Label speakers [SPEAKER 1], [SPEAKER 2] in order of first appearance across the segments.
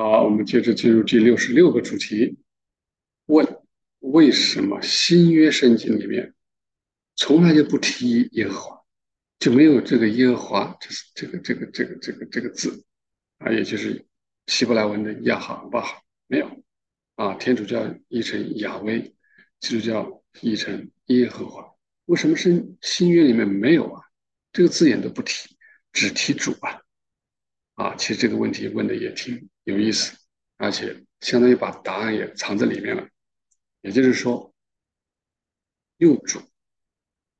[SPEAKER 1] 好，我们接着进入第六十六个主题。问：为什么新约圣经里面从来就不提耶和华，就没有这个耶和华，就是这个这个这个这个这个字啊，也就是希伯来文的亚哈巴哈，没有啊。天主教译成亚威，基督教译成耶和华。为什么是新约里面没有啊？这个字眼都不提，只提主啊。啊，其实这个问题问的也挺有意思，而且相当于把答案也藏在里面了。也就是说，用主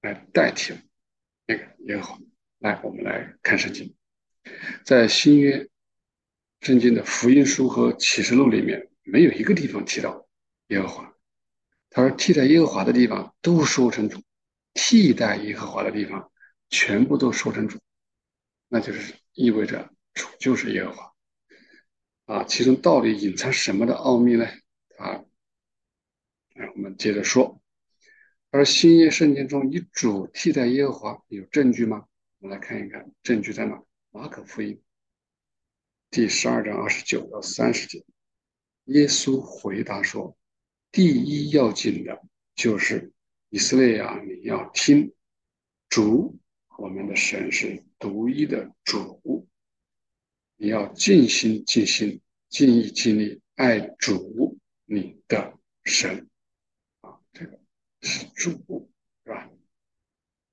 [SPEAKER 1] 来代替了那个也好。来，我们来看圣经，在新约圣经的福音书和启示录里面，没有一个地方提到耶和华。他说，替代耶和华的地方都说成主，替代耶和华的地方全部都说成主，那就是意味着。主就是耶和华啊，其中到底隐藏什么的奥秘呢？啊，来我们接着说。而新约圣经中以主替代耶和华有证据吗？我们来看一看证据在哪。马可福音第十二章二十九到三十节，耶稣回答说：“第一要紧的就是以色列啊，你要听主，我们的神是独一的主。”你要尽心尽心尽意尽力爱主你的神啊，这个是主，是吧？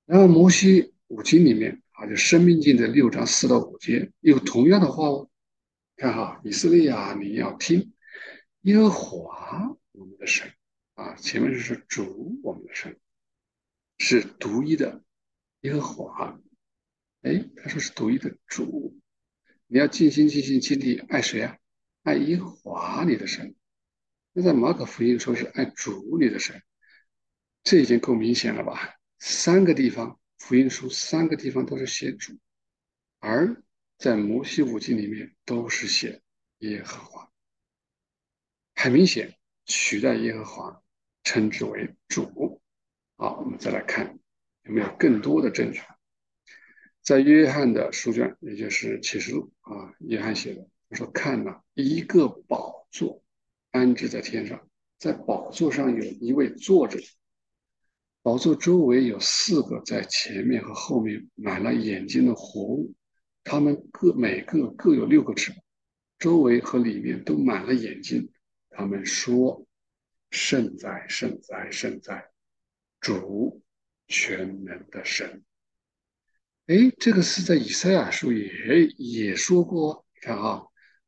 [SPEAKER 1] 然后摩西五经里面啊，就生命经的六章四到五节有同样的话哦。看哈，以色列啊，你要听耶和华我们的神啊，前面就是主我们的神是独一的耶和华，哎，他说是独一的主。你要尽心尽心尽力爱谁啊？爱耶华你的神。那在马可福音说是爱主你的神，这已经够明显了吧？三个地方福音书三个地方都是写主，而在摩西五经里面都是写耶和华，很明显取代耶和华，称之为主。好，我们再来看有没有更多的证据。在约翰的书卷，也就是启示录啊，约翰写的，他说：“看呐，一个宝座安置在天上，在宝座上有一位坐着，宝座周围有四个在前面和后面满了眼睛的活物，他们各每个各有六个翅膀，周围和里面都满了眼睛。他们说：圣哉，圣哉，圣哉，主全能的神。”哎，这个是在以赛亚书也也说过。你看啊，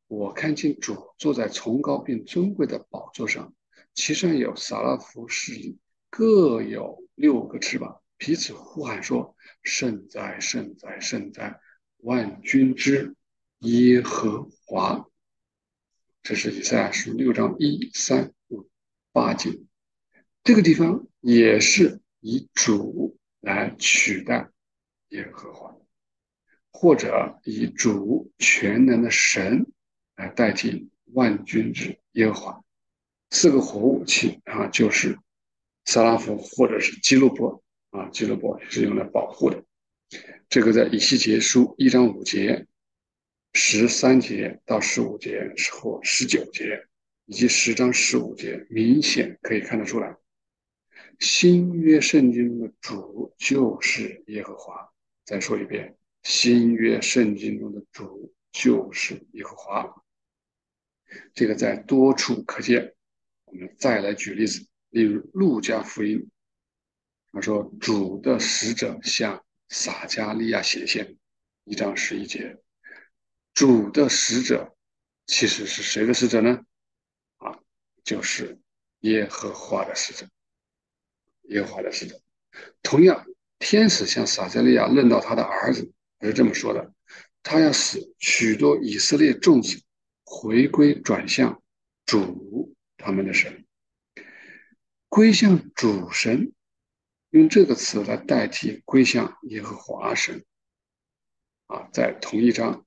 [SPEAKER 1] 我看见主坐在崇高并尊贵的宝座上，其上有撒拉弗侍立，各有六个翅膀，彼此呼喊说：“圣哉，圣哉，圣哉！万军之耶和华。”这是以赛亚书六章一三五八节。这个地方也是以主来取代。耶和华，或者以主全能的神来代替万军之耶和华，四个活物器啊，就是撒拉夫或者是基路伯啊，基路伯是用来保护的。这个在以西结书一章五节、十三节到十五节或十九节，以及十章十五节，明显可以看得出来，新约圣经中的主就是耶和华。再说一遍，新约圣经中的主就是耶和华，这个在多处可见。我们再来举例子，例如路加福音，他说主的使者向撒加利亚显现，一章十一节。主的使者其实是谁的使者呢？啊，就是耶和华的使者，耶和华的使者。同样。天使向撒加利亚论到他的儿子，是这么说的：他要使许多以色列众子回归转向主他们的神，归向主神，用这个词来代替归向耶和华神。啊，在同一章，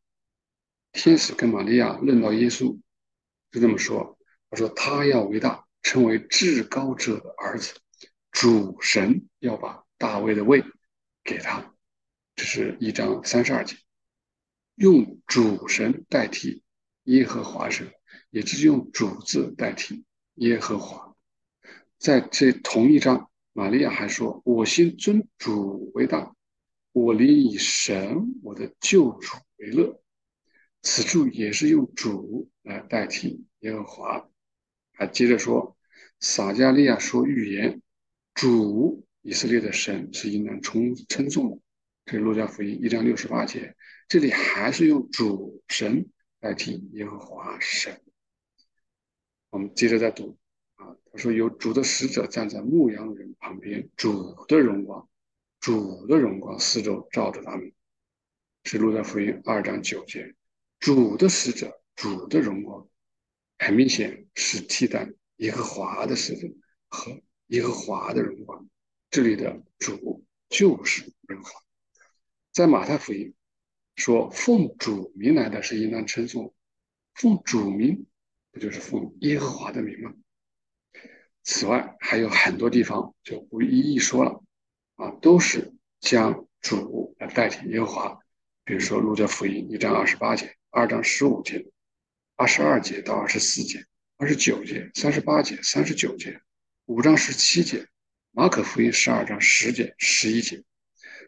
[SPEAKER 1] 天使跟玛利亚论到耶稣，是这么说：他说他要伟大，成为至高者的儿子，主神要把。大卫的位给他，这是一章三十二节，用主神代替耶和华神，也就是用主字代替耶和华。在这同一章，玛利亚还说：“我心尊主为大，我灵以神我的救主为乐。”此处也是用主来代替耶和华。还接着说，撒加利亚说预言，主以色列的神是应当称称颂的。这是路加福音一章六十八节，这里还是用主神代替耶和华神。我们接着再读啊，他说有主的使者站在牧羊人旁边，主的荣光，主的荣光四周照着他们。是路加福音二章九节。主的使者，主的荣光，很明显是替代耶和华的使者和耶和华的荣光。这里的主就是耶和。在马太福音说，奉主名来的是应当称颂，奉主名不就是奉耶和华的名吗？此外还有很多地方就不一一说了啊，都是将主来代替耶和华。比如说路加福音一章二十八节。二章十五节、二十二节到二十四节、二十九节、三十八节、三十九节、五章十七节，马可福音十二章十节、十一节，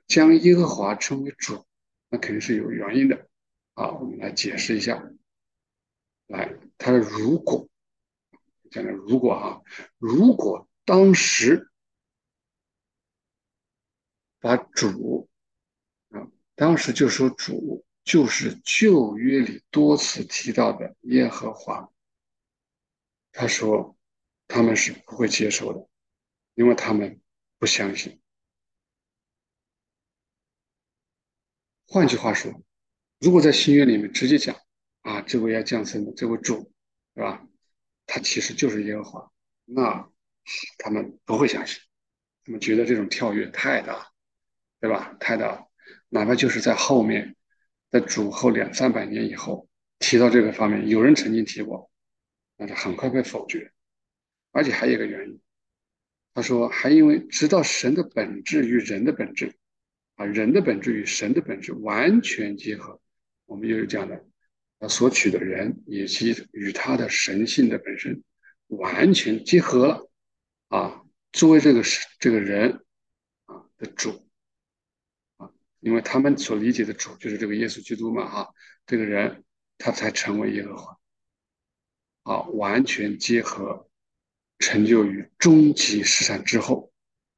[SPEAKER 1] 将耶和华称为主，那肯定是有原因的啊。我们来解释一下。来，他如果讲的如果哈，如果当时把主啊，当时就说主。就是旧约里多次提到的耶和华，他说他们是不会接受的，因为他们不相信。换句话说，如果在新约里面直接讲啊，这位要降生的这位主，对吧？他其实就是耶和华，那他们不会相信，他们觉得这种跳跃太大，对吧？太大，哪怕就是在后面。在主后两三百年以后提到这个方面，有人曾经提过，但是很快被否决。而且还有一个原因，他说还因为知道神的本质与人的本质，啊，人的本质与神的本质完全结合，我们就是讲的，他所取的人以及与他的神性的本身完全结合了，啊，作为这个是这个人啊的主。啊因为他们所理解的主就是这个耶稣基督嘛，哈，这个人他才成为耶和华，啊，完全结合，成就于终极世上之后，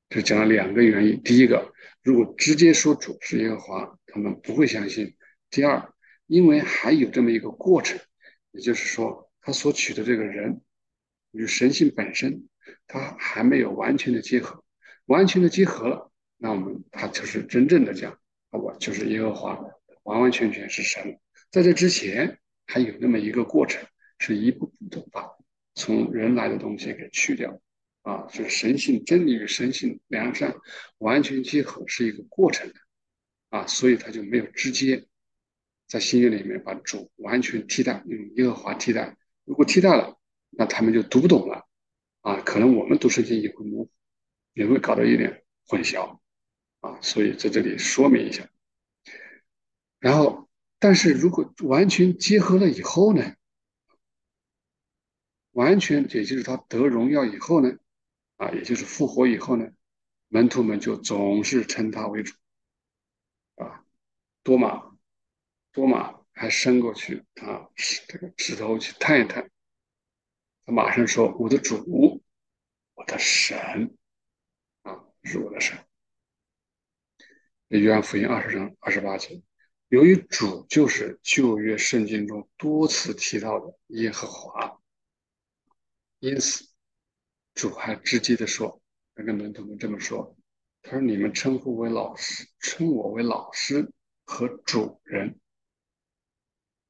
[SPEAKER 1] 就讲了两个原因。第一个，如果直接说主是耶和华，他们不会相信；第二，因为还有这么一个过程，也就是说，他所取的这个人与神性本身，他还没有完全的结合，完全的结合了，那我们他就是真正的讲。我就是耶和华，完完全全是神。在这之前，还有那么一个过程，是一步步的把从人来的东西给去掉，啊，就是神性真理与神性良善完全结合是一个过程的，啊，所以他就没有直接在新约里面把主完全替代，用耶和华替代。如果替代了，那他们就读不懂了，啊，可能我们读圣经也会模糊，也会搞得有点混淆。啊，所以在这里说明一下。然后，但是如果完全结合了以后呢？完全也就是他得荣耀以后呢？啊，也就是复活以后呢？门徒们就总是称他为主。啊，多马，多马还伸过去啊，这个指头去探一探，他马上说：“我的主，我的神，啊，是我的神。”约翰福音二十章二十八节，由于主就是旧约圣经中多次提到的耶和华，因此主还直接的说，跟门徒们这么说：“他说你们称呼为老师，称我为老师和主人，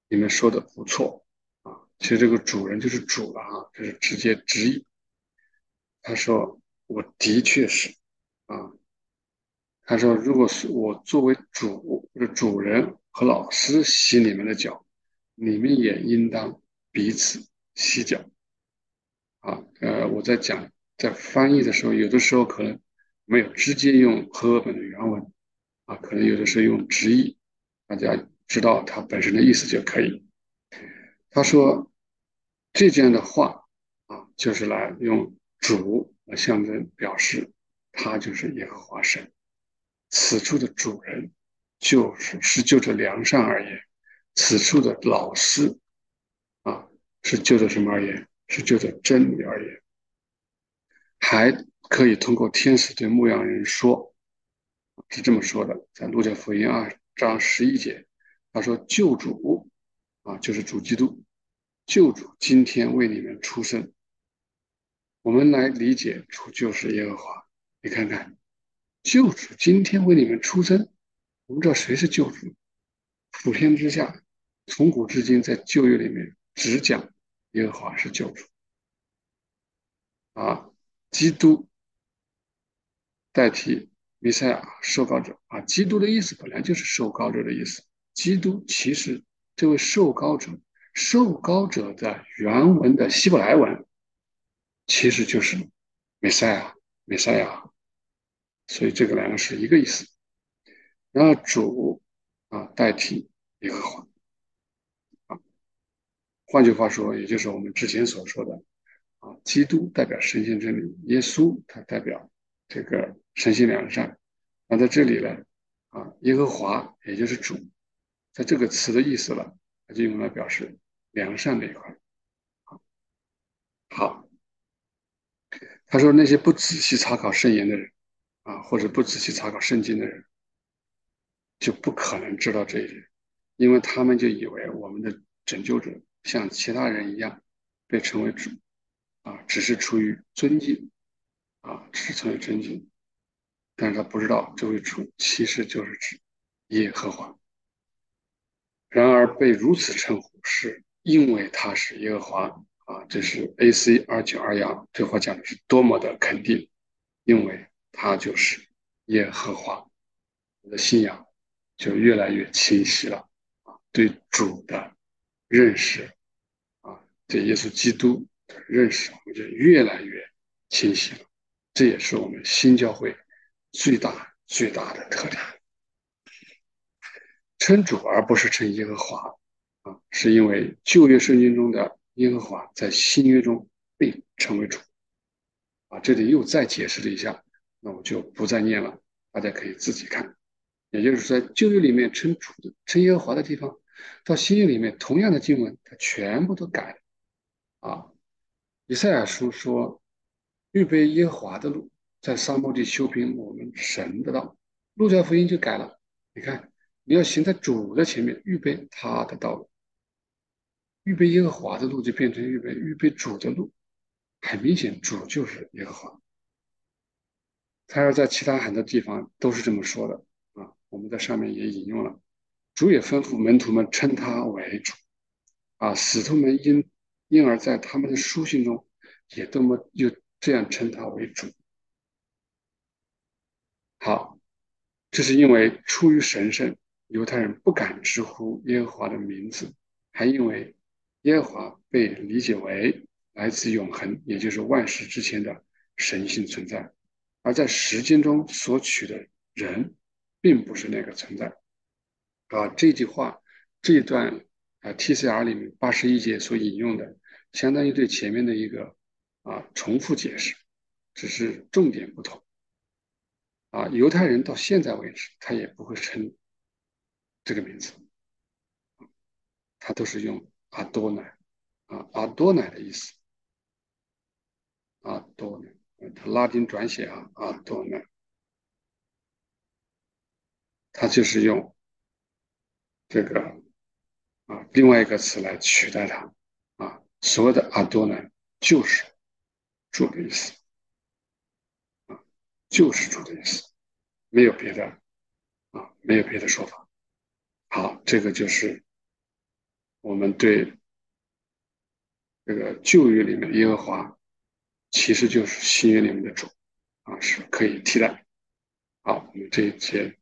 [SPEAKER 1] 你们说的不错啊。其实这个主人就是主了啊，这是直接直译。他说我的确是啊。”他说：“如果是我作为主或者主人和老师洗你们的脚，你们也应当彼此洗脚。”啊，呃，我在讲在翻译的时候，有的时候可能没有直接用和合本的原文，啊，可能有的时候用直译，大家知道它本身的意思就可以。他说：“这件的话啊，就是来用主来象征表示，他就是耶和华神。此处的主人就是是就着良善而言，此处的老师啊是就着什么而言？是就着真理而言，还可以通过天使对牧羊人说，是这么说的，在路加福音二章十一节，他说：“救主啊，就是主基督，救主今天为你们出生。”我们来理解主就是耶和华。你看看。救主今天为你们出生，我们知道谁是救主？普天之下，从古至今在旧约里面只讲耶和华是救主啊，基督代替弥赛亚受膏者啊，基督的意思本来就是受膏者的意思。基督其实这位受膏者，受膏者的原文的希伯来文其实就是弥赛亚，弥赛亚。所以这个两个是一个意思，然后主啊代替耶和华，换句话说，也就是我们之前所说的啊，基督代表神性真理，耶稣他代表这个神性良善。那在这里呢啊，耶和华也就是主，在这个词的意思了，他就用来表示良善那一块。好，他说那些不仔细查考圣言的人。啊，或者不仔细查考圣经的人，就不可能知道这一点，因为他们就以为我们的拯救者像其他人一样被称为主，啊，只是出于尊敬，啊，只是出于尊敬，但是他不知道这位主其实就是指耶和华。然而被如此称呼，是因为他是耶和华，啊，这是 A.C. 二九二幺这话讲的是多么的肯定，因为。他就是耶和华，我的信仰就越来越清晰了啊！对主的认识，对耶稣基督的认识，我们就越来越清晰了。这也是我们新教会最大最大的特点。称主而不是称耶和华啊，是因为旧约圣经中的耶和华在新约中被称为主啊。这里又再解释了一下。那我就不再念了，大家可以自己看。也就是说，旧约里面称主的、称耶和华的地方，到新约里面同样的经文，它全部都改了。啊，以赛亚书说：“预备耶和华的路，在沙漠地修平我们神的道。”路加福音就改了。你看，你要行在主的前面，预备他的道路，预备耶和华的路，就变成预备预备主的路。很明显，主就是耶和华。他要在其他很多地方都是这么说的啊，我们在上面也引用了，主也吩咐门徒们称他为主，啊，使徒们因因而在他们的书信中也这么又这样称他为主。好，这是因为出于神圣，犹太人不敢直呼耶和华的名字，还因为耶和华被理解为来自永恒，也就是万事之前的神性存在。而在时间中所取的人，并不是那个存在。啊，这句话这段，TCR 里面八十一节所引用的，相当于对前面的一个啊重复解释，只是重点不同。啊，犹太人到现在为止，他也不会称这个名字，他都是用阿多乃，啊，阿多乃的意思，阿多乃。拉丁转写啊阿，多呢，他就是用这个啊另外一个词来取代它啊，所谓的阿多呢，就是主的意思啊，就是主的意思，没有别的啊，没有别的说法。好，这个就是我们对这个旧约里面耶和华。其实就是新约里面的主啊，是可以替代。好，我们这一节